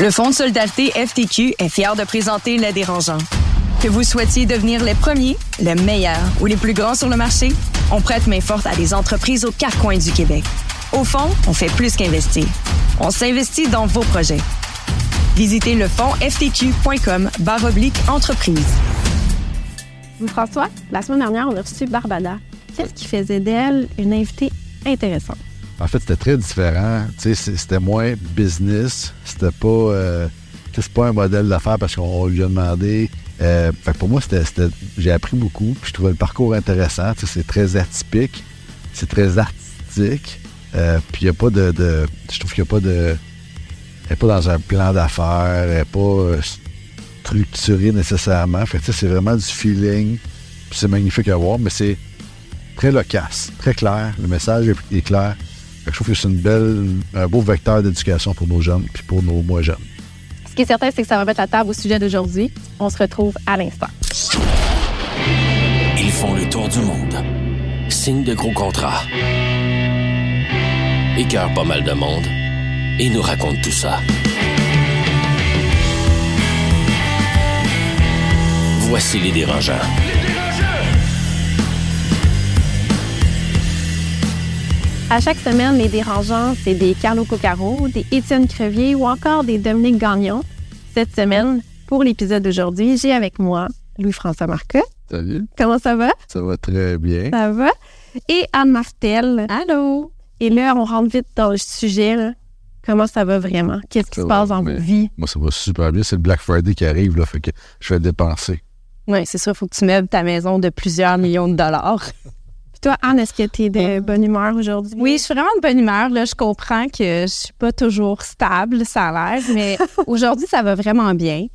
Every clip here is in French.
Le Fonds de solidarité FTQ est fier de présenter Les Dérangeants. Que vous souhaitiez devenir les premiers, les meilleurs ou les plus grands sur le marché, on prête main forte à des entreprises aux quatre coins du Québec. Au fond, on fait plus qu'investir. On s'investit dans vos projets. Visitez le fonds ftq.com oblique entreprise. François, la semaine dernière, on a reçu Barbada. Qu'est-ce qui faisait d'elle une invitée intéressante? En fait, c'était très différent. C'était moins business. C'était pas, euh, c'est pas un modèle d'affaires parce qu'on lui a demandé. Euh, fait pour moi, c'était, j'ai appris beaucoup. Puis je trouvais le parcours intéressant. C'est très atypique. C'est très artistique. Euh, puis il n'y a pas de, Je trouve qu'il n'y a pas de. Elle n'est pas dans un plan d'affaires. Elle n'est pas euh, structurée nécessairement. Fait c'est vraiment du feeling. C'est magnifique à voir, mais c'est très loquace, très clair. Le message est clair je trouve que c'est une belle, un beau vecteur d'éducation pour nos jeunes puis pour nos moins jeunes. Ce qui est certain, c'est que ça va mettre la table au sujet d'aujourd'hui. On se retrouve à l'instant. Ils font le tour du monde. Signent de gros contrats. Écœurent pas mal de monde. Et nous racontent tout ça. Voici les dérangeants. À chaque semaine, les dérangeants, c'est des Carlo Coccaro, des Étienne Crevier ou encore des Dominique Gagnon. Cette semaine, pour l'épisode d'aujourd'hui, j'ai avec moi Louis-François Marcotte. Salut. Comment ça va? Ça va très bien. Ça va. Et Anne Martel. Allô? Et là, on rentre vite dans le sujet. Comment ça va vraiment? Qu'est-ce qui se passe dans vos vies? Moi, ça va super bien. C'est le Black Friday qui arrive, là, fait que je vais dépenser. Oui, c'est sûr, il faut que tu meubles ta maison de plusieurs millions de dollars. toi, Anne, est-ce que tu es de euh, bonne humeur aujourd'hui? Oui, je suis vraiment de bonne humeur. Là, je comprends que je suis pas toujours stable, ça a l'air, mais aujourd'hui, ça va vraiment bien.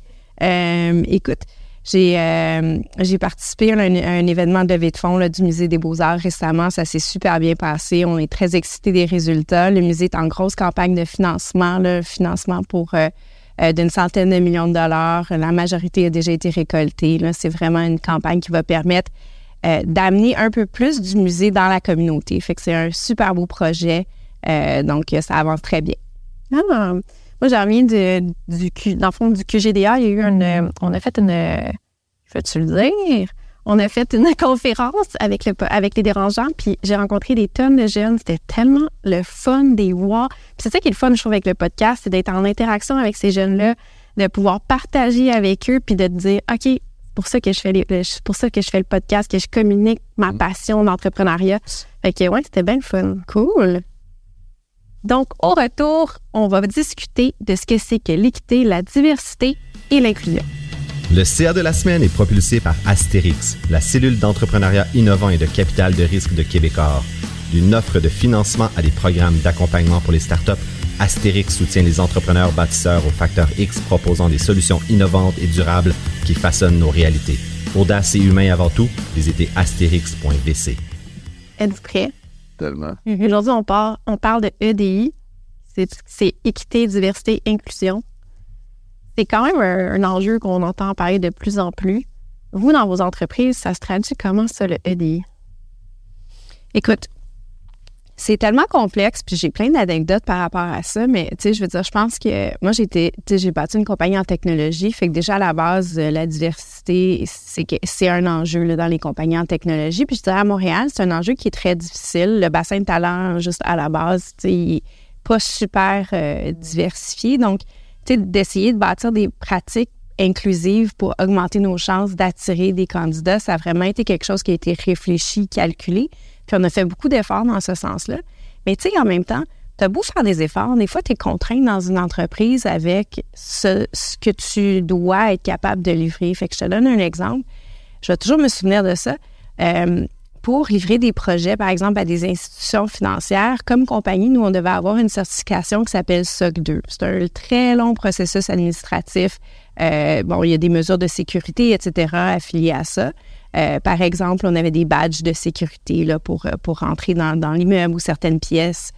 Euh, écoute, j'ai euh, j'ai participé à un, événement de levée de fonds là, du Musée des Beaux-Arts récemment. Ça s'est super bien passé. On est très excités des résultats. Le musée est en grosse campagne de financement, là, financement pour d'une centaine de millions de dollars. La majorité a déjà été récoltée. C'est vraiment une campagne qui va permettre euh, d'amener un peu plus du musée dans la communauté. Fait que c'est un super beau projet. Euh, donc, ça avance très bien. Ah, moi, j'ai reviens du, dans le fond, du QGDA. Il y a eu une. On a fait une. Je tu le dire? On a fait une conférence avec, le, avec les dérangeants, puis j'ai rencontré des tonnes de jeunes. C'était tellement le fun des. Puis c'est ça qui est le fun, je trouve, avec le podcast, c'est d'être en interaction avec ces jeunes-là, de pouvoir partager avec eux, puis de te dire, OK, pour ça que je fais les, pour ça que je fais le podcast, que je communique ma mm. passion d'entrepreneuriat. Fait que ouais, c'était bien le fun. Cool. Donc, au retour, on va discuter de ce que c'est que l'équité, la diversité et l'inclusion. Le CA de la semaine est propulsé par Astérix, la cellule d'entrepreneuriat innovant et de capital de risque de Québecor. D'une offre de financement à des programmes d'accompagnement pour les startups Astérix soutient les entrepreneurs bâtisseurs au facteur X proposant des solutions innovantes et durables qui façonnent nos réalités. Audace et humain avant tout, visitez astérix.vc. Êtes-vous prêts? Tellement. Mhm. Aujourd'hui, on, on parle de EDI. C'est équité, diversité, inclusion. C'est quand même un, un enjeu qu'on entend parler de plus en plus. Vous, dans vos entreprises, ça se traduit comment ça, le EDI? Écoute, c'est tellement complexe, puis j'ai plein d'anecdotes par rapport à ça, mais tu sais, je veux dire, je pense que moi, j'ai été, bâti une compagnie en technologie, fait que déjà à la base, euh, la diversité, c'est un enjeu dans les compagnies en technologie. Puis je dirais à Montréal, c'est un enjeu qui est très difficile. Le bassin de talent, juste à la base, tu sais, il pas super euh, diversifié. Donc, tu sais, d'essayer de bâtir des pratiques inclusives pour augmenter nos chances d'attirer des candidats, ça a vraiment été quelque chose qui a été réfléchi, calculé. Puis on a fait beaucoup d'efforts dans ce sens-là. Mais tu sais, en même temps, tu as beau faire des efforts, des fois, tu es contraint dans une entreprise avec ce, que tu dois être capable de livrer. Fait que je te donne un exemple. Je vais toujours me souvenir de ça. Euh, pour livrer des projets, par exemple, à des institutions financières, comme compagnie, nous, on devait avoir une certification qui s'appelle SOC 2. C'est un très long processus administratif. Euh, bon, il y a des mesures de sécurité, etc., affiliées à ça. Euh, par exemple, on avait des badges de sécurité là, pour, euh, pour rentrer dans, dans l'immeuble ou certaines pièces.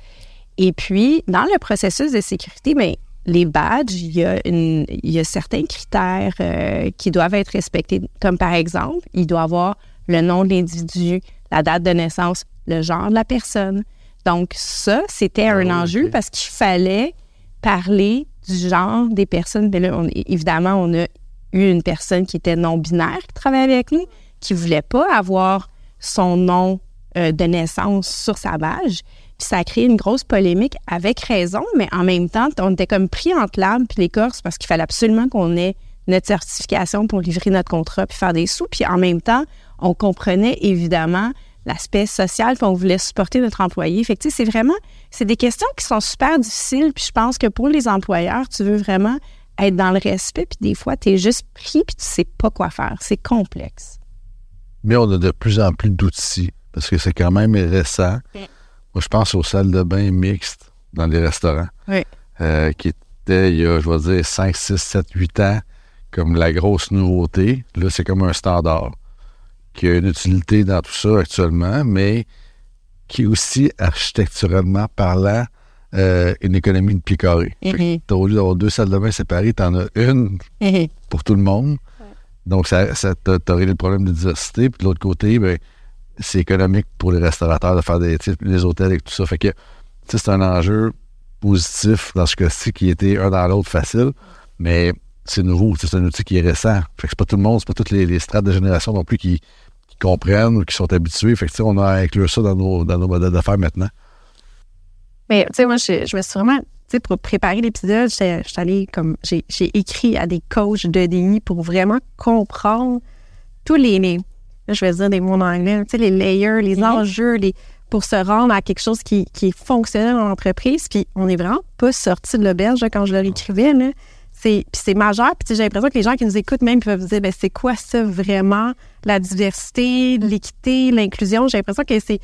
Et puis, dans le processus de sécurité, mais ben, les badges, il y a, une, il y a certains critères euh, qui doivent être respectés, comme par exemple, il doit avoir le nom de l'individu, la date de naissance, le genre de la personne. Donc, ça, c'était un ah, enjeu parce qu'il fallait parler du genre des personnes. Ben là, on- évidemment, on a eu une personne qui était non-binaire qui travaillait avec nous, qui voulait pas avoir son nom euh, de naissance sur sa badge. Puis ça a créé une grosse polémique avec raison, mais en même temps, on était comme pris entre l'arbre puis l'écorce parce qu'il fallait absolument qu'on ait notre certification pour livrer notre contrat puis faire des sous. Puis en même temps, on comprenait évidemment l'aspect social, puis on voulait supporter notre employé. Fait que, c'est vraiment, c'est des questions qui sont super difficiles, puis je pense que pour les employeurs, tu veux vraiment être dans le respect, puis des fois, tu es juste pris, puis tu sais pas quoi faire. C'est complexe. Mais on a de plus en plus d'outils parce que c'est quand même récent. Moi, je pense aux salles de bain mixtes dans les restaurants. Oui. euh, qui était, il y a, je vais dire, 5, 6, 7, 8 ans, comme la grosse nouveauté. Là, c'est comme un standard qui a une utilité dans tout ça actuellement, mais qui est aussi, architecturalement parlant, euh, une économie de pied carré. Au lieu d'avoir deux salles de bain séparées, tu en as une pour tout le monde. Donc, ça, ça t'a t'a réglé le problème de diversité. Puis de l'autre côté, ben, c'est économique pour les restaurateurs de faire des les hôtels et tout ça. Fait que c'est un enjeu positif dans ce cas-ci qui était un dans l'autre facile, mais c'est nouveau. C'est un outil qui est récent. Fait que c'est pas tout le monde, c'est pas toutes les, strates de génération non plus qui, comprennent ou qui sont habitués. Fait que on a à inclure ça dans nos, dans nos modèles d'affaires maintenant. Mais, tu sais, moi, je, je me suis vraiment, sais, pour préparer l'épisode, j'étais comme, j'ai écrit à des coachs de DI pour vraiment comprendre tous les, les- là, je vais dire des mots en anglais, tu sais, les layers, les enjeux, les, pour se rendre à quelque chose qui, qui est fonctionnel dans l'entreprise. Puis, on n'est vraiment pas sorti de l'auberge quand je leur écrivais, là. C'est, puis c'est majeur. Puis j'ai l'impression que les gens qui nous écoutent même peuvent dire, ben, c'est quoi ça vraiment? La diversité, l'équité, l'inclusion. J'ai l'impression que c'est,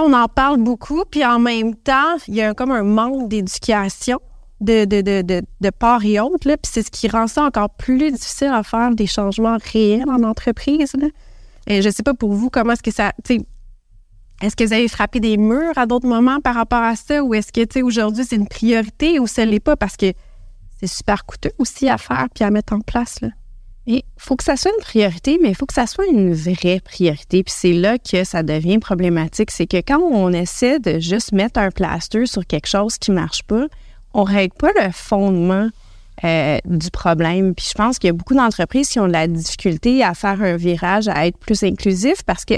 on en parle beaucoup, puis en même temps, il y a comme un manque d'éducation de, de, de, de, de part et autre, puis c'est ce qui rend ça encore plus difficile à faire des changements réels en entreprise. Là. Je sais pas pour vous, comment est-ce que ça. Est-ce que vous avez frappé des murs à d'autres moments par rapport à ça, ou est-ce que aujourd'hui c'est une priorité ou ça l'est pas? Parce que c'est super coûteux aussi à faire puis à mettre en place. Là. Il faut que ça soit une priorité, mais il faut que ça soit une vraie priorité. Puis c'est là que ça devient problématique. C'est que quand on essaie de juste mettre un plaster sur quelque chose qui marche pas, on règle pas le fondement euh, du problème. Puis je pense qu'il y a beaucoup d'entreprises qui ont de la difficulté à faire un virage, à être plus inclusif parce que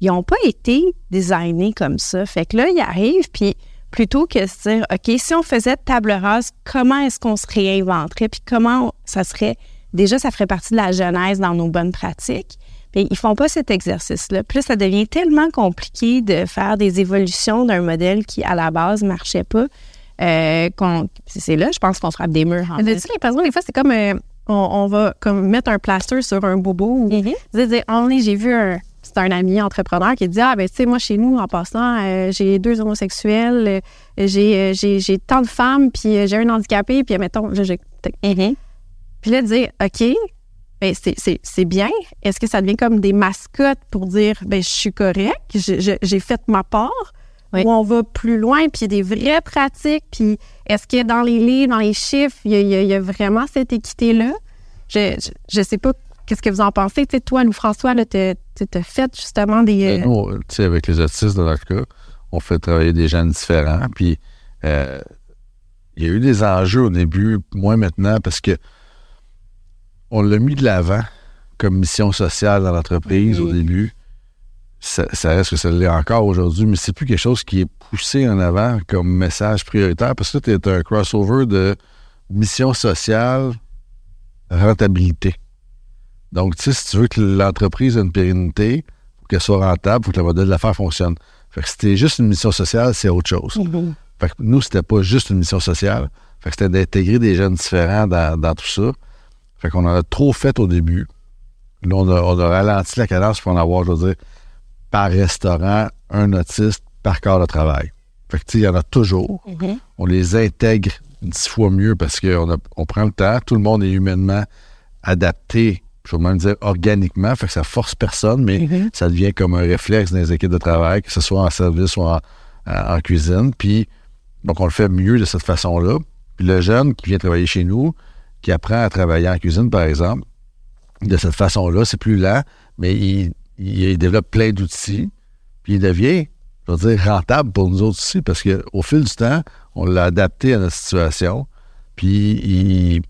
ils n'ont pas été designés comme ça. Fait que là, ils arrivent, puis plutôt que de se dire, OK, si on faisait table rase, comment est-ce qu'on se réinventerait, puis comment ça serait déjà, ça ferait partie de la genèse dans nos bonnes pratiques. Puis ils font pas cet exercice-là. Puis là, ça devient tellement compliqué de faire des évolutions d'un modèle qui, à la base, marchait pas. euh, c'est là, je pense qu'on frappe des murs. En fait. l'impression, des fois, c'est comme euh, on, on va comme mettre un plaster sur un bobo ou Ah, oui, j'ai vu un. C'est un ami entrepreneur qui dit Ah, ben, tu sais, moi, chez nous, en passant, euh, j'ai deux homosexuels, euh, j'ai, euh, tant de femmes, puis j'ai un handicapé, puis mettons, là, j'ai. Mhm. Puis là, dire OK, ben, c'est, c'est, c'est bien. Est-ce que ça devient comme des mascottes pour dire ben, je suis correct, j'ai fait ma part? Oui. Ou on va plus loin, puis il y a des vraies pratiques, puis est-ce que dans les livres, dans les chiffres, il y a, il y a- il y a vraiment cette équité-là? Je, je, je sais pas qu'est-ce que vous en pensez? Tu sais, toi, nous, François, tu as fait justement des. Euh, euh, Nous, tu sais, avec les autistes, dans notre cas, on fait travailler des gens différents. Puis, euh, il y a eu des enjeux au début, moins maintenant, parce que on l'a mis de l'avant comme mission sociale dans l'entreprise au début. Ça, ça reste que ça l'est encore aujourd'hui, mais c'est plus quelque chose qui est poussé en avant comme message prioritaire, parce que tu es un crossover de mission sociale, rentabilité. Donc, tu sais, si tu veux que l'entreprise ait une pérennité, faut qu'elle soit rentable, faut que le modèle d'affaires fonctionne. Fait que si c'était juste une mission sociale, c'est autre chose. Fait que nous, c'était pas juste une mission sociale. Fait que c'était d'intégrer des jeunes différents dans, dans tout ça. Fait qu'on en a trop fait au début. Là, on a, on a ralenti la cadence pour en avoir, je veux dire, par restaurant, un autiste par corps de travail. Fait que, tu sais, il y en a toujours. On les intègre dix fois mieux parce qu'on on prend le temps. Tout le monde est humainement adapté, je vais même dire organiquement. Fait que ça force personne, mais ça devient comme un réflexe dans les équipes de travail, que ce soit en service ou en, en- en cuisine. Puis, donc, on le fait mieux de cette façon-là. Puis le jeune qui vient travailler chez nous, qui apprend à travailler en cuisine, par exemple, de cette façon-là, c'est plus lent, mais il, développe plein d'outils, puis il devient, je veux dire, rentable pour nous autres aussi, parce qu'au fil du temps, on l'a adapté à notre situation, Puis, il,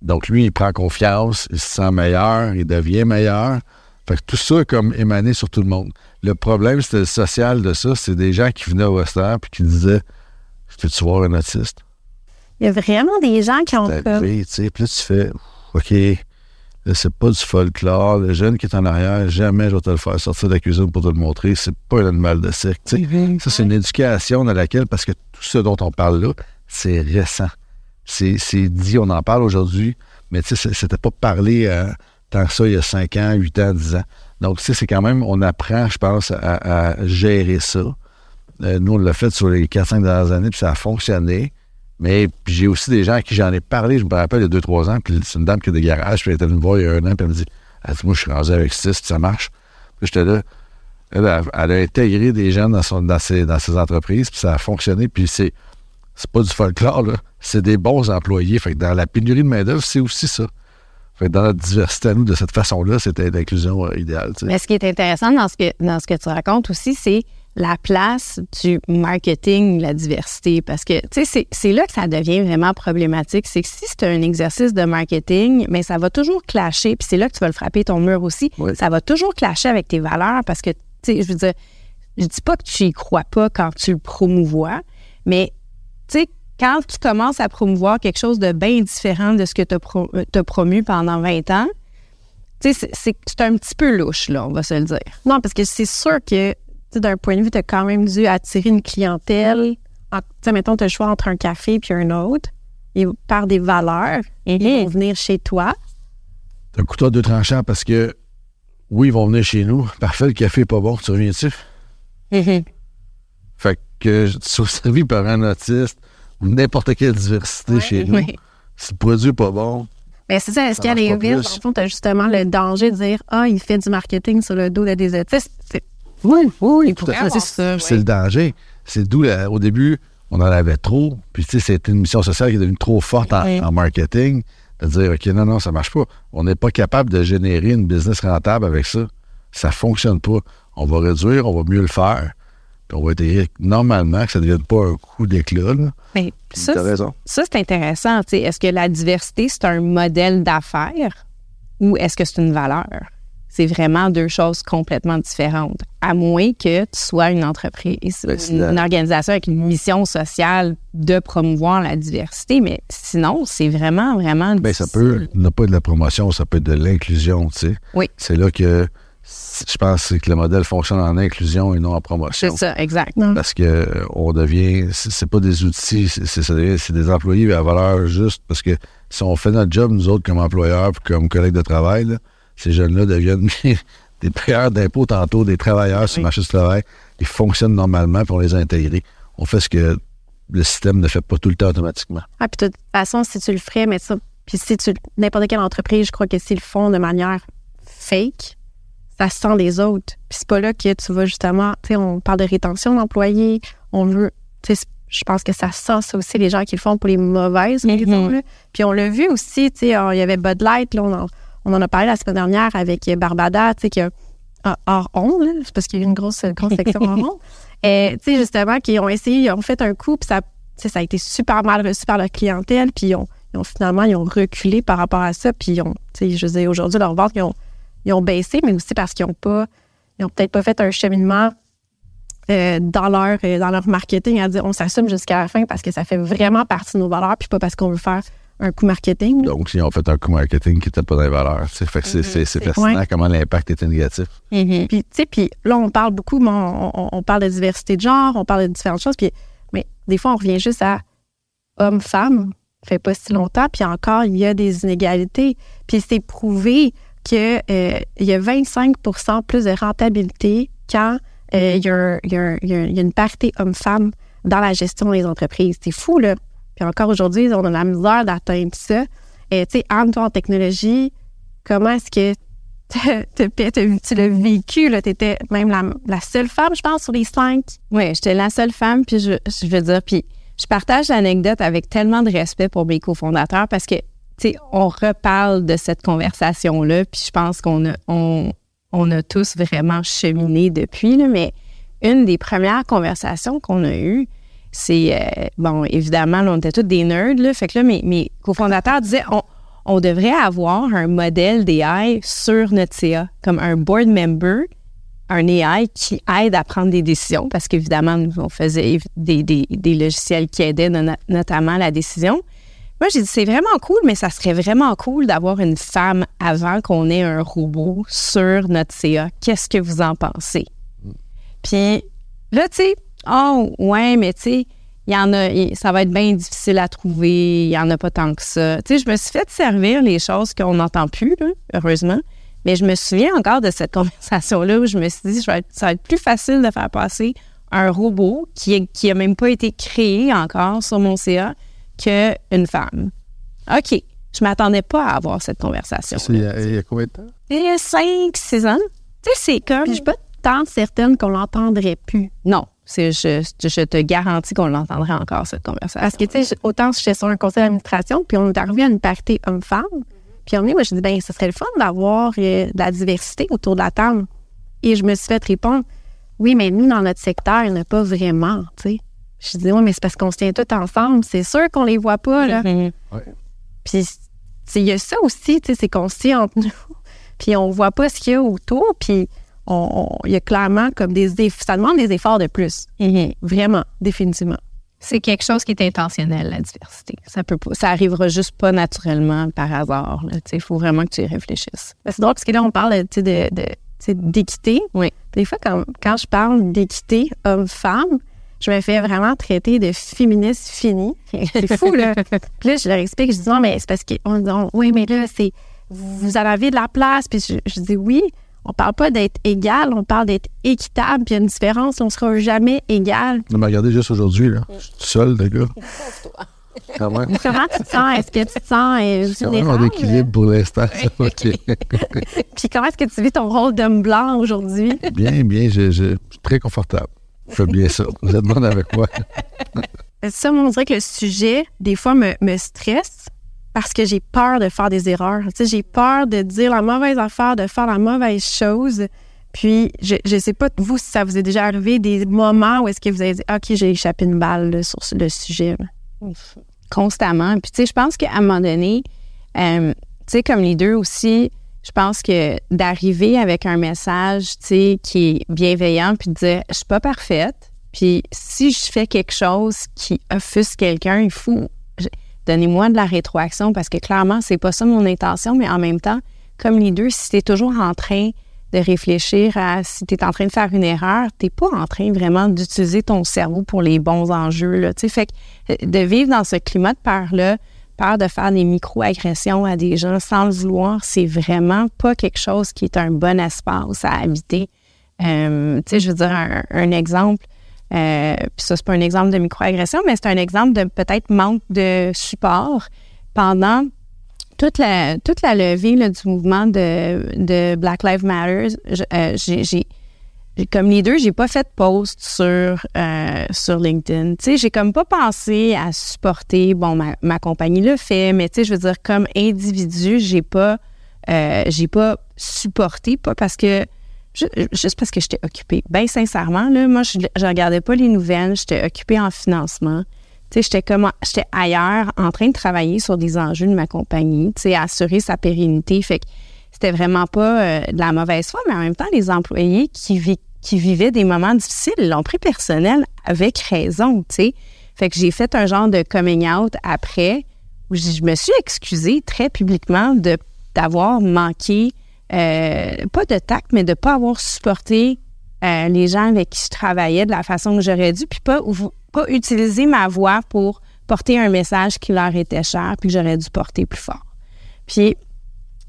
donc lui, il prend confiance, il se sent meilleur, il devient meilleur. Fait que tout ça comme émané sur tout le monde. Le problème, c'était le social de ça. C'est des gens qui venaient au restaurant puis qui disaient « Veux-tu voir un autiste? » Il y a vraiment des gens qui ont sais. Puis là, tu fais OK, là, c'est pas du folklore. Le jeune qui est en arrière, jamais je vais te le faire sortir de la cuisine pour te le montrer. C'est pas un animal de cirque. tu sais. Ça, c'est une éducation dans laquelle, parce que tout ce dont on parle là, c'est récent. C'est c'est dit, on en parle aujourd'hui, mais tu sais, c'était pas parlé euh, tant que ça il y a 5 ans, 8 ans, 10 ans. Donc, tu sais, c'est quand même, on apprend, je pense, à, à gérer ça. Euh, nous, on l'a fait sur les 4-5 dernières années, puis ça a fonctionné. Mais j'ai aussi des gens à qui j'en ai parlé, je me rappelle, il y a 2-3 ans, puis c'est une dame qui a des garages, puis elle était venue me voir il y a un an, puis elle me dit dit, Moi, je suis rendu avec 6, puis ça marche. Puis j'étais là. Elle, elle, elle a intégré des gens dans, ses, entreprises, puis ça a fonctionné, puis c'est. C'est pas du folklore, là. C'est des bons employés. Fait que dans la pénurie de main-d'œuvre, c'est aussi ça. Fait que dans notre diversité à nous, de cette façon-là, c'était l'inclusion euh, idéale. Mais ce qui est intéressant dans ce que, dans ce que tu racontes aussi, c'est la place du marketing, la diversité. Parce que, tu sais, c'est- là que ça devient vraiment problématique. C'est que si c'est un exercice de marketing, mais ça va toujours clasher, puis c'est là que tu vas le frapper ton mur aussi, Oui. ça va toujours clasher avec tes valeurs parce que, tu sais, je veux dire, je dis pas que tu y crois pas quand tu le promouvois, mais, tu sais, quand tu commences à promouvoir quelque chose de bien différent de ce que tu as promu pendant 20 ans, tu sais, c'est- un petit peu louche, là, on va se le dire. Non, parce que c'est sûr que, d'un point de vue, tu as quand même dû attirer une clientèle. En- Tu sais, mettons, tu as le choix entre un café puis un autre. Et par des valeurs, ils vont venir chez toi. C'est un couteau à deux tranchants parce que, oui, ils vont venir chez nous. Parfait, le café est pas bon. Tu reviens-tu? Fait que tu sois servi par un autiste ou n'importe quelle diversité chez nous. Si le produit n'est pas bon, Mais c'est ça, est-ce Ça qu'il y a des villes, le fond, tu as justement le danger de dire Ah, il fait du marketing sur le dos de des autistes? Oui, oui, tout pourrait à fait. avoir C'est ça, c'est oui. le danger. C'est d'où, au début, on en avait trop. Puis, tu sais, c'était une mission sociale qui est devenue trop forte en, Oui. en marketing. De dire, OK, non, non, ça marche pas. On n'est pas capable de générer une business rentable avec ça. Ça fonctionne pas. On va réduire, on va mieux le faire. Puis on va intégrer normalement que ça ne devienne pas un coup d'éclat. là. Mais ça, raison. ça c'est intéressant. tu sais. Est-ce que la diversité, c'est un modèle d'affaires ou est-ce que c'est une valeur? C'est vraiment deux choses complètement différentes. À moins que tu sois une entreprise, une, organisation avec une mission sociale de promouvoir la diversité. Mais sinon, c'est vraiment, vraiment Ben, ça peut ne pas être de la promotion, ça peut être de l'inclusion, tu sais. Oui. C'est là que je pense c'est que le modèle fonctionne en inclusion et non en promotion. C'est ça, exact. Parce que euh, on devient, c'est pas des outils, c'est des employés à valeur juste. Parce que si on fait notre job, nous autres, comme employeurs puis comme collègues de travail, là, ces jeunes-là deviennent des payeurs d'impôts tantôt, des travailleurs sur le marché du travail. Ils fonctionnent normalement on les a intégrés. On fait ce que le système ne fait pas tout le temps automatiquement. Ah, puis de toute façon, si tu le ferais, mais ça, puis si tu, n'importe quelle entreprise, je crois que s'ils le font de manière fake, ça sent les autres. Puis c'est pas là que tu vas justement, tu sais, on parle de rétention d'employés, on veut, tu sais, je pense que ça sent ça aussi les gens qui le font pour les mauvaises raisons. là. Puis on l'a vu aussi, tu sais, il y avait Bud Light, là, on en, on en a parlé la semaine dernière avec Barbada, tu sais, que ah, hors onde, là, c'est parce qu'il y a eu une grosse, grosse section hors onde. Et, tu sais, justement, qui ont essayé, ils ont fait un coup, puis ça, ça a été super mal reçu par leur clientèle, puis ils ont, ils ont finalement, ils ont reculé par rapport à ça, puis ils ont, tu sais, je veux dire, aujourd'hui, leurs ventes, ils ont, ils ont baissé, mais aussi parce qu'ils n'ont pas, ils ont peut-être pas fait un cheminement euh, dans, leur, euh, dans leur marketing à dire on s'assume jusqu'à la fin parce que ça fait vraiment partie de nos valeurs, puis pas parce qu'on veut faire un coup marketing. Donc, ils ont fait un coup marketing qui n'était pas dans les valeurs. Fait que c'est- c'est c'est fascinant Ouais. comment l'impact était négatif. Mhm. Puis, tu sais, puis là, on parle beaucoup, mais on, on- on parle de diversité de genre, on parle de différentes choses, puis, mais des fois, on revient juste à homme-femme, fait pas si longtemps, puis encore, il y a des inégalités. Puis c'est prouvé qu'il y a 25% plus de rentabilité quand euh, il y, y a une parité homme-femme dans la gestion des entreprises. C'est fou, là. Encore aujourd'hui, on a la misère d'atteindre ça. Et tu sais, Anne, toi, en technologie, comment est-ce que tu l'as vécu? Tu étais même la, seule femme, je pense, sur les cinq. Oui, j'étais la seule femme, puis je, je veux dire, puis je partage l'anecdote avec tellement de respect pour mes cofondateurs parce que, tu sais, on reparle de cette conversation-là, puis je pense qu'on a, on, on a tous vraiment cheminé depuis, là, mais une des premières conversations qu'on a eues, c'est euh, bon, évidemment, là, on était tous des nerds, là. Fait que là, mes, mes cofondateurs disaient on, on devrait avoir un modèle d'AI sur notre CA, comme un board member, un AI qui aide à prendre des décisions, parce qu'évidemment, nous, on faisait des, des, des logiciels qui aidaient no- notamment la décision. Moi, j'ai dit, c'est vraiment cool, mais ça serait vraiment cool d'avoir une femme avant qu'on ait un robot sur notre CA. Qu'est-ce que vous en pensez? Puis là, tu sais, oh, ouais, mais tu sais, il y en a, ça va être bien difficile à trouver, il y en a pas tant que ça. Tu sais, je me suis fait servir les choses qu'on n'entend plus, là, heureusement. Mais je me souviens encore de cette conversation-là où je me suis dit, ça va être, ça va être plus facile de faire passer un robot qui, est- qui a même pas été créé encore sur mon CA qu'une femme. OK. Je m'attendais pas à avoir cette conversation. Il y, a, il y a combien de temps? Il y a 5, 6 ans. Tu sais, c'est comme. Puis je suis pas tant certaine qu'on l'entendrait plus. Non, je, je te garantis qu'on l'entendra encore, cette conversation. Parce que, tu sais, autant j'étais sur un conseil d'administration, puis on est arrivé à une parité homme-femme. Puis on est, moi, je dis, ben, ce serait le fun d'avoir euh, de la diversité autour de la table. Et je me suis fait répondre, oui, mais nous, dans notre secteur, il n'y en a pas vraiment, tu sais. Je dis, oui, mais c'est parce qu'on se tient tous ensemble. C'est sûr qu'on les voit pas, là. Mhm. Puis, tu sais, il y a ça aussi, tu sais, c'est qu'on se tient entre nous. Puis on voit pas ce qu'il y a autour. Puis il y a clairement comme des ça demande des efforts de plus. Mhm. Vraiment, définitivement. C'est quelque chose qui est intentionnel, la diversité. Ça peut pas, ça arrivera juste pas naturellement par hasard. Il faut vraiment que tu y réfléchisses. Ben, c'est drôle parce que là, on parle de, d'équité. Oui. Des fois, quand, quand je parle d'équité homme-femme, je me fais vraiment traiter de féministe fini. C'est fou, là. Puis là, je leur explique, je dis non, mais c'est parce qu'on dit on- oui, mais là, c'est vous en avez de la place. Puis je, je dis oui, on parle pas d'être égal, on parle d'être équitable. Puis il y a une différence, on sera jamais égal. Non, mais regardez juste aujourd'hui, là. Je suis tout seul, le gars. Quand même. Comment tu te sens? Est-ce que tu te sens euh, Quand même en équilibre pour l'instant. Puis comment est-ce que tu vis ton rôle d'homme blanc aujourd'hui? Bien, bien, je, je- je suis très confortable. Je fais bien ça. Vous êtes bonne avec moi. Ça, moi, on dirait que le sujet, des fois, me, me stresse parce que j'ai peur de faire des erreurs. Tu sais, j'ai peur de dire la mauvaise affaire, de faire la mauvaise chose. Puis, je ne sais pas, vous, si ça vous est déjà arrivé, des moments où est-ce que vous avez dit, OK, j'ai échappé une balle sur le sujet. constamment. Puis, tu sais, je pense qu'à un moment donné, euh, tu sais, comme les deux aussi, je pense que d'arriver avec un message, tu sais, qui est bienveillant, puis de dire, je suis pas parfaite, puis si je fais quelque chose qui offusque quelqu'un, il faut, donnez-moi de la rétroaction, parce que clairement, c'est pas ça mon intention, mais en même temps, comme les deux, si tu es toujours en train de réfléchir à si tu es en train de faire une erreur, tu pas en train vraiment d'utiliser ton cerveau pour les bons enjeux. Là, fait que euh, de vivre dans ce climat de peur-là, peur de faire des micro-agressions à des gens sans le vouloir, c'est vraiment pas quelque chose qui est un bon espace à habiter. Euh, je veux dire, un exemple, euh, ça, c'est pas un exemple de micro-agression, mais c'est un exemple de peut-être manque de support pendant toute la, toute la levée là, du mouvement de, de Black Lives Matter, euh, j'ai, comme les deux, j'ai pas fait de post sur, euh, sur LinkedIn. Tu sais, j'ai comme pas pensé à supporter, bon, ma, ma compagnie le fait, mais tu sais, je veux dire, comme individu, j'ai pas, euh, j'ai pas supporté, pas parce que, juste parce que j'étais occupée. Bien sincèrement, là, moi, je, je regardais pas les nouvelles, j'étais occupée en financement. J'étais comme, j'étais ailleurs en train de travailler sur des enjeux de ma compagnie, assurer sa pérennité. Fait que c'était vraiment pas euh, de la mauvaise foi, mais en même temps, les employés qui, vi- qui vivaient des moments difficiles l'ont pris personnel avec raison, tu sais. Fait que j'ai fait un genre de coming out après où je me suis excusée très publiquement d'avoir manqué, pas de tact, mais de pas avoir supporté euh, les gens avec qui je travaillais de la façon que j'aurais dû, puis pas, pas utiliser ma voix pour porter un message qui leur était cher, puis que j'aurais dû porter plus fort. Puis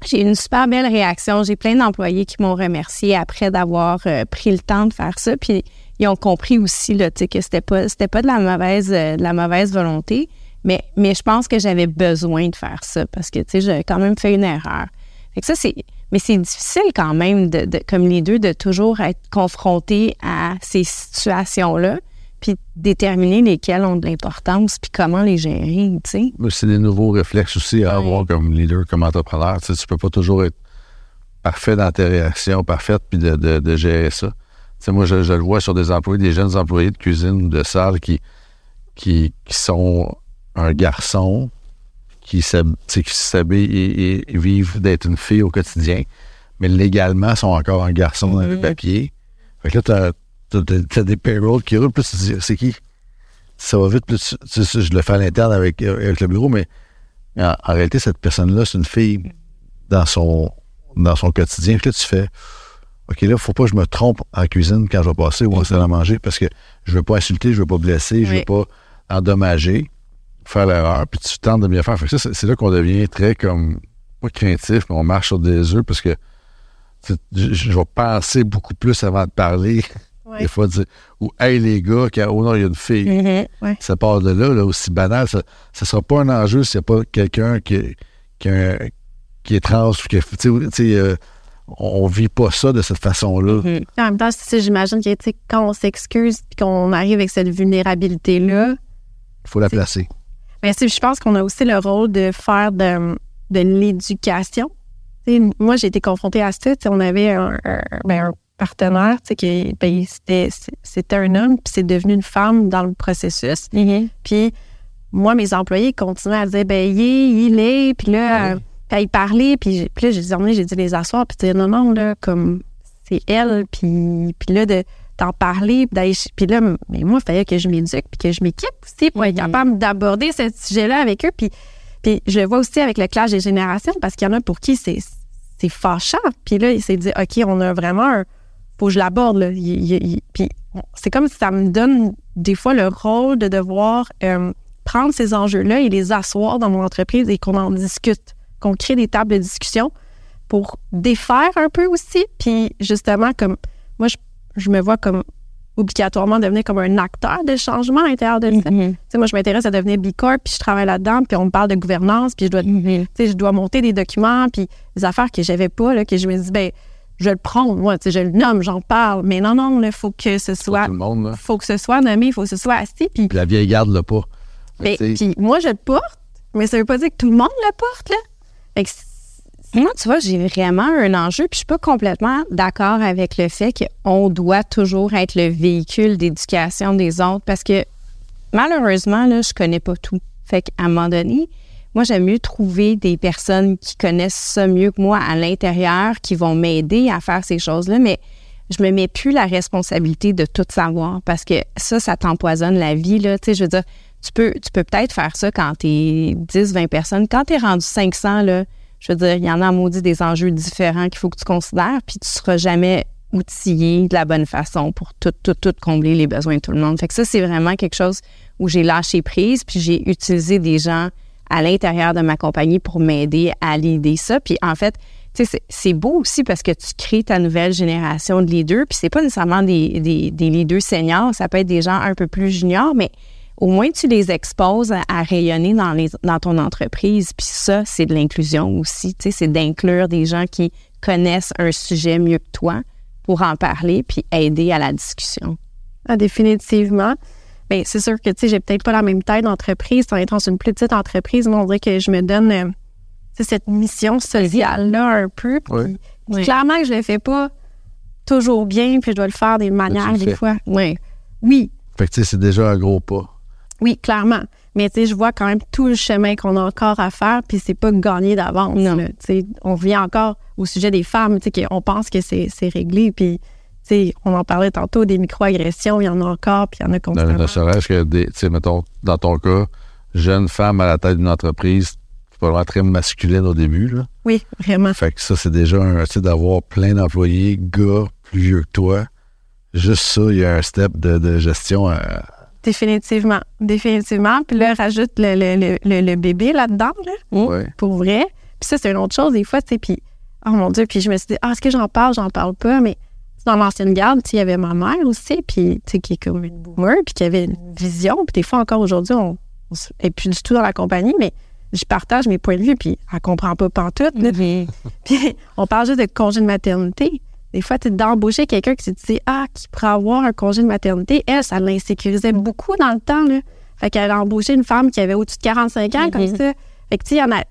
j'ai eu une super belle réaction. J'ai plein d'employés qui m'ont remercié après d'avoir euh, pris le temps de faire ça. Puis ils ont compris aussi là, que c'était pas c'était pas de la mauvaise euh, de la mauvaise volonté, mais mais je pense que j'avais besoin de faire ça parce que j'avais quand même fait une erreur. Fait que ça c'est mais c'est difficile quand même de, de- comme les deux de toujours être confrontés à ces situations là puis déterminer lesquelles ont de l'importance puis comment les gérer, tu sais. C'est des nouveaux réflexes aussi à avoir comme leader, comme entrepreneur. Tu sais, tu peux pas toujours être parfait dans tes réactions, parfaite, puis de, de- de gérer ça. Tu sais, moi, je, je le vois sur des employés, des jeunes employés de cuisine ou de salle qui, qui, qui sont un garçon qui s'habillent et, et- vivent d'être une fille au quotidien, mais légalement sont encore un garçon dans le papier. Fait que là, t'as, t'as des payrolls qui roulent, plus tu dis, c'est qui? Ça va vite, plus tu- tu sais, je le fais à l'interne avec, avec le bureau, mais en, en réalité, cette personne-là, c'est une fille dans son, dans son quotidien. Puis là, tu fais, OK, là, faut pas que je me trompe en cuisine quand je vais passer ou en salle à manger parce que je veux pas insulter, je veux pas blesser, je veux Oui. pas endommager, faire l'erreur, puis tu tentes de bien faire. Fait que ça, c'est- là qu'on devient très comme, pas craintif, mais on marche sur des œufs parce que je, vais penser beaucoup plus avant de parler. Ouais. Des fois, dire, ou hey les gars, quand, oh non, il y a une fille. Mhm. Ça part de là, là, aussi banal. Ça ne sera pas un enjeu s'il n'y a pas quelqu'un qui, qui, qui est trans. ou qui- euh, on ne vit pas ça de cette façon-là. Mhm. En même temps, j'imagine que quand on s'excuse et qu'on arrive avec cette vulnérabilité-là, Il faut la placer. Ben, je pense qu'on a aussi le rôle de faire de, de l'éducation. Moi, j'ai été confrontée à ça. On avait un, un- ben, un partenaire qui ben, c'était, un homme, puis c'est devenu une femme dans le processus. Mhm. Puis moi, mes employés continuaient à dire, ben, il est, il est. Puis là, euh, quand ils parlaient, puis, là, j'ai dit, j'ai dit les asseoir, puis dire, non, non, là, comme, c'est elle. Puis, puis là, de, d'en parler, puis là, mais moi, il fallait que je m'éduque, puis que je m'équipe aussi pour être capable d'aborder ce sujet-là avec eux. Puis, puis je le vois aussi avec le clash des générations, parce qu'il y en a pour qui c'est, fâchant. Puis là, il s'est dit, OK, on a vraiment un. Faut que je l'aborde, puis c'est comme si ça me donne des fois le rôle de devoir euh, prendre ces enjeux-là et les asseoir dans mon entreprise et qu'on en discute, qu'on crée des tables de discussion pour défaire un peu aussi. Puis justement, comme moi, je, je me vois comme obligatoirement devenir comme un acteur de changement à l'intérieur de ça. Mhm. Tu sais, moi, je m'intéresse à devenir B Corp, puis je travaille là-dedans, puis on me parle de gouvernance, puis je dois, tu Mhm. sais, je dois monter des documents, puis des affaires que j'avais pas, là, que je me dis, ben, je le prends, moi, tu sais, je le nomme, j'en parle, mais non, non, il faut que ce soit, tout le monde. Là. faut que ce soit nommé, il faut que ce soit assis, puis la vieille garde l'a pas. Sais, puis moi, je le porte, mais ça veut pas dire que tout le monde le porte, là. Fait que c'est- Moi, tu vois, j'ai vraiment un enjeu, puis je suis pas complètement d'accord avec le fait qu'on doit toujours être le véhicule d'éducation des autres, parce que malheureusement, là, je connais pas tout. Fait qu'à un moment donné, moi, j'aime mieux trouver des personnes qui connaissent ça mieux que moi à l'intérieur, qui vont m'aider à faire ces choses-là, mais je me mets plus la responsabilité de tout savoir parce que ça, ça t'empoisonne la vie, là. Tu sais, je veux dire, tu peux, tu peux peut-être faire ça quand t'es 10, 20 personnes. Quand t'es rendu 500, là, je veux dire, il y en a maudit des enjeux différents qu'il faut que tu considères, puis tu seras jamais outillé de la bonne façon pour tout, tout, tout combler les besoins de tout le monde. Fait que ça, c'est vraiment quelque chose où j'ai lâché prise, puis j'ai utilisé des gens à l'intérieur de ma compagnie pour m'aider à l'aider ça. Puis en fait, tu sais, c'est- beau aussi parce que tu crées ta nouvelle génération de leaders, puis c'est pas nécessairement des, des leaders seniors, ça peut être des gens un peu plus juniors, mais au moins tu les exposes à, à rayonner dans, les, dans ton entreprise. Puis ça, c'est de l'inclusion aussi. Tu sais, c'est d'inclure des gens qui connaissent un sujet mieux que toi pour en parler puis aider à la discussion. Ah, définitivement. Bien, c'est sûr que, tu sais, j'ai peut-être pas la même taille d'entreprise. En étant sur une plus petite entreprise, moi, on dirait que je me donne, euh, tu sais, cette mission sociale-là un peu. Puis, Ouais. puis Oui. clairement que je le fais pas toujours bien, puis je dois le faire des manières, des fois. Oui. Oui, Fait que tu sais, c'est déjà un gros pas. Oui, clairement. Mais, tu sais, je vois quand même tout le chemin qu'on a encore à faire, puis c'est pas gagné d'avance. On revient encore au sujet des femmes, tu sais, qu'on pense que c'est c'est réglé, puis, tu sais, on en parlait tantôt, des microagressions, il y en a encore, puis il y en a constamment. ne serait-ce que, des- tu sais, mettons, dans ton cas, jeune femme à la tête d'une entreprise, c'est pas très masculine au début, là. Oui, vraiment. Fait que ça, c'est déjà un, tu sais, d'avoir plein d'employés, gars, plus vieux que toi. Juste ça, il y a un step de, de gestion à, Définitivement. Définitivement. Puis là, rajoute le, le, le, le- le bébé là-dedans, là, ouais. pour vrai. Puis ça, c'est une autre chose, des fois, tu sais. Puis, oh mon Dieu, puis je me suis dit, ah, est-ce que j'en parle, j'en parle pas, mais dans l'ancienne garde, tu sais, il y avait ma mère aussi, puis, tu sais, qui est comme une boomer, puis qui avait une vision. Puis des fois, encore aujourd'hui, on n'est plus du tout dans la compagnie, mais je partage mes points de vue, puis elle comprend pas pantoute. là. Puis on parle juste de congé de maternité. Des fois, d'embaucher quelqu'un qui se dit Ah, qui pourrait avoir un congé de maternité. Elle, ça l'insécurisait beaucoup dans le temps. Là. Fait qu'elle a embauché une femme qui avait au-dessus de 45 ans, comme ça. Fait que, tu sais, il y en a.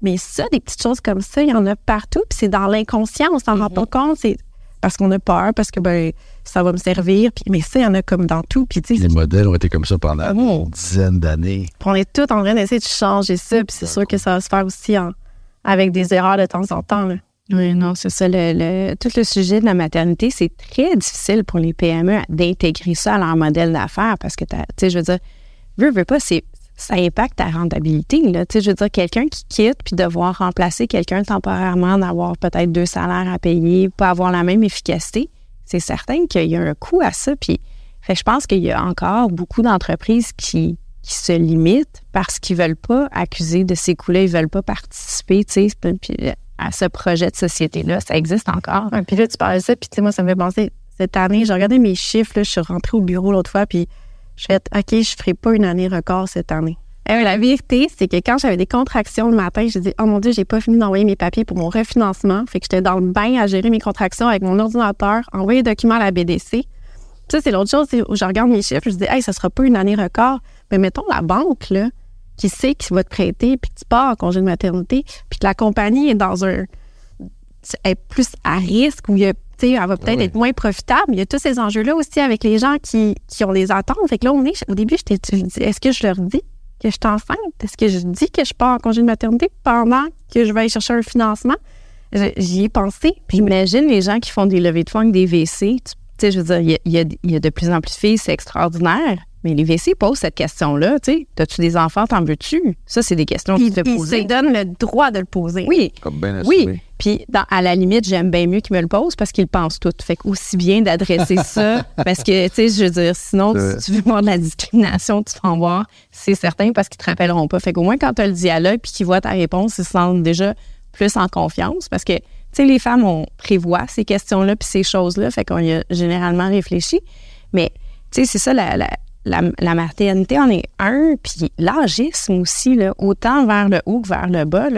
Mais ça, des petites choses comme ça, il y en a partout. Puis c'est dans l'inconscient, on s'en rend pas compte. C'est parce qu'on a peur, parce que ben ça va me servir. Puis, mais ça, il y en a comme dans tout. Puis, tu sais, Les modèles ont été comme ça pendant bon? une dizaine d'années. puis on est tous en train d'essayer de changer ça. Puis c'est sûr que ça va se faire aussi en- avec des erreurs de temps en temps. là. Oui, non, c'est ça. Le, le- tout le sujet de la maternité, c'est très difficile pour les PME d'intégrer ça à leur modèle d'affaires parce que, tu sais, je veux dire, veux, veux pas, c'est, ça impacte ta rentabilité. Là. Tu sais, je veux dire, quelqu'un qui quitte puis devoir remplacer quelqu'un temporairement, d'avoir peut-être deux salaires à payer, pas avoir la même efficacité, c'est certain qu'il y a un coût à ça. Puis, fait, je pense qu'il y a encore beaucoup d'entreprises qui, qui se limitent parce qu'ils veulent pas accuser de ces coûts-là, ils veulent pas participer, tu sais, à ce projet de société-là. Ça existe encore. Ouais, puis là, tu parlais de ça, puis tu sais, moi, ça me fait penser, cette année, j'ai regardé mes chiffres, là, je suis rentrée au bureau l'autre fois, puis je fais, OK, je ferai pas une année record cette année. Eh oui, la vérité, c'est que quand j'avais des contractions le matin, je dis, oh mon Dieu, j'ai pas fini d'envoyer mes papiers pour mon refinancement. Fait que j'étais dans le bain à gérer mes contractions avec mon ordinateur, envoyer les documents à la BDC. Ça, c'est l'autre chose, où je regarde mes chiffres, je dis, hey, ça sera pas une année record. Mais mettons la banque, là, qui sait qu'il va te prêter, puis que tu pars en congé de maternité, puis que la compagnie est dans un. est plus à risque, ou elle va peut-être être moins profitable. Il y a tous ces enjeux-là aussi avec les gens qui, qui ont des attentes. Fait que là, on est, au début, je dis, est-ce que je leur dis que je suis enceinte? Est-ce que je dis que je pars en congé de maternité pendant que je vais aller chercher un financement? J'y ai pensé. Puis J'imagine les gens qui font des levées de fonds avec des WC. Tu sais, je veux dire, il y a- il y, a, il y a de plus en plus de filles, c'est extraordinaire. Mais les WC posent cette question-là, tu sais. T'as-tu des enfants, t'en veux-tu? Ça, c'est des questions ils, qui te ils posent. se donnent le droit de le poser. Oui, Comme bien oui. Puis, dans- à la limite, j'aime bien mieux qu'ils me le posent parce qu'ils le pensent tout. Fait que aussi bien d'adresser ça. parce que, tu sais, je veux dire, sinon, si tu veux voir de la discrimination, tu vas en voir, c'est certain parce qu'ils te rappelleront pas. Fait qu'au moins, quand tu as le dialogue puis qu'ils voient ta réponse, ils se sentent déjà plus en confiance parce que, tu sais, les femmes, on prévoit ces questions-là puis ces choses-là. Fait qu'on y a généralement réfléchi. Mais, tu sais, c'est ça, la, la, la, maternité en est un. Puis l'âgisme aussi, là, autant vers le haut que vers le bas,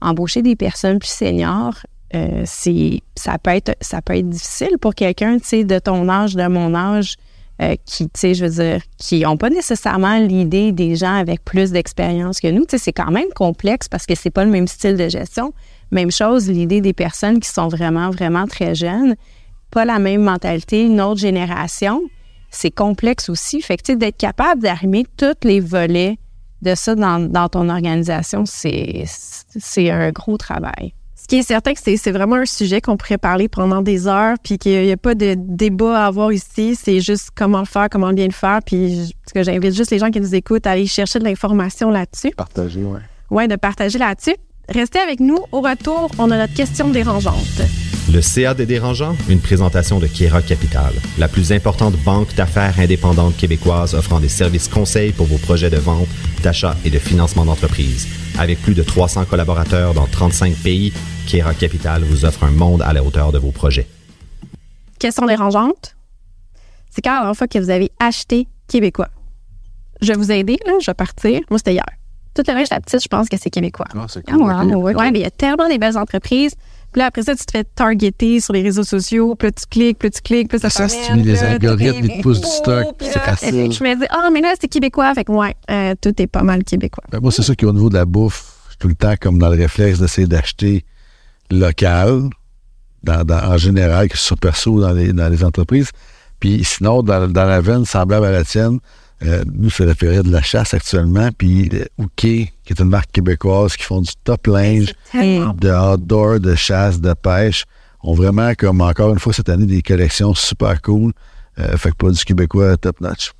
embaucher des personnes plus seniors, euh, c'est ça peut être ça peut être difficile pour quelqu'un, de ton âge, de mon âge, euh, qui, je veux dire, qui n'ont pas nécessairement l'idée des gens avec plus d'expérience que nous. C'est quand même complexe parce que c'est pas le même style de gestion. Même chose, l'idée des personnes qui sont vraiment, vraiment très jeunes, pas la même mentalité, une autre génération. C'est complexe aussi. Fait que, tu sais, d'être capable d'arrimer tous les volets de ça dans, dans ton organisation, c'est c'est un gros travail. Ce qui est certain, que c'est c'est vraiment un sujet qu'on pourrait parler pendant des heures, puis qu'il n'y a pas de débat à avoir ici. C'est juste comment le faire, comment bien le faire. Puis je- parce que j'invite juste les gens qui nous écoutent à aller chercher de l'information là-dessus. Partagé, ouais. Ouais, de partager là-dessus. Restez avec nous. Au retour, on a notre question dérangeante. Le CA des dérangeants, une présentation de Kera Capital, la plus importante banque d'affaires indépendante québécoise offrant des services conseils pour vos projets de vente, d'achat et de financement d'entreprise. Avec plus de 300 collaborateurs dans 35 pays, Kera Capital vous offre un monde à la hauteur de vos projets. Question dérangeante? C'est quand la dernière fois que vous avez acheté québécois? Je vais vous aider, là. Je vais partir. Moi, c'était hier. Toute la j'étais petite, je pense que c'est québécois. Ah, c'est Ah, ouais, ok. ouais. Ouais, mais il y a tellement des belles entreprises. Puis là, après ça, tu te fais targeter sur les réseaux sociaux. Puis là, tu cliques, là, tu cliques, là, ça Ça, t'amène, c'est les algorithmes, ils te poussent du stock, c'est facile. Je me dis, ah, mais là, c'est québécois. Fait que, ouais, euh, tout est pas mal québécois. Ben, moi, c'est ça qu'au niveau de la bouffe, je suis tout le temps comme dans le réflexe d'essayer d'acheter local, dans, dans- en général, que ce soit perso ou dans les, dans les entreprises. Puis sinon, dans, dans la veine semblable à la tienne, euh, nous, c'est la période de la chasse actuellement. Puis euh, qui est une marque québécoise, qui font du top linge, de outdoor, de chasse, de pêche, ont vraiment, comme encore une fois cette année, des collections super cool. Euh, fait que pas du québécois top notch.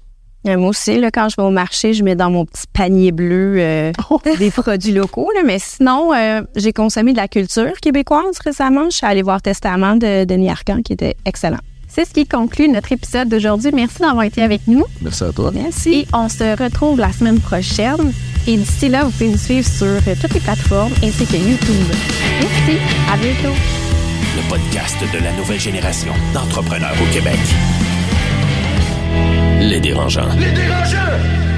Euh, Moi aussi, là, quand je vais au marché, je mets dans mon petit panier bleu euh, des produits locaux. là. mais sinon, euh, j'ai consommé de la culture québécoise récemment. Je suis allée voir Testament de Denis Arcan, qui était excellent. C'est ce qui conclut notre épisode d'aujourd'hui. Merci d'avoir été avec nous. Merci à toi. Merci. Et on se retrouve la semaine prochaine. Et d'ici là, vous pouvez nous suivre sur euh, toutes les plateformes ainsi que YouTube. Merci. À bientôt. Le podcast de la nouvelle génération d'entrepreneurs au Québec. Les dérangeants. Les dérangeants!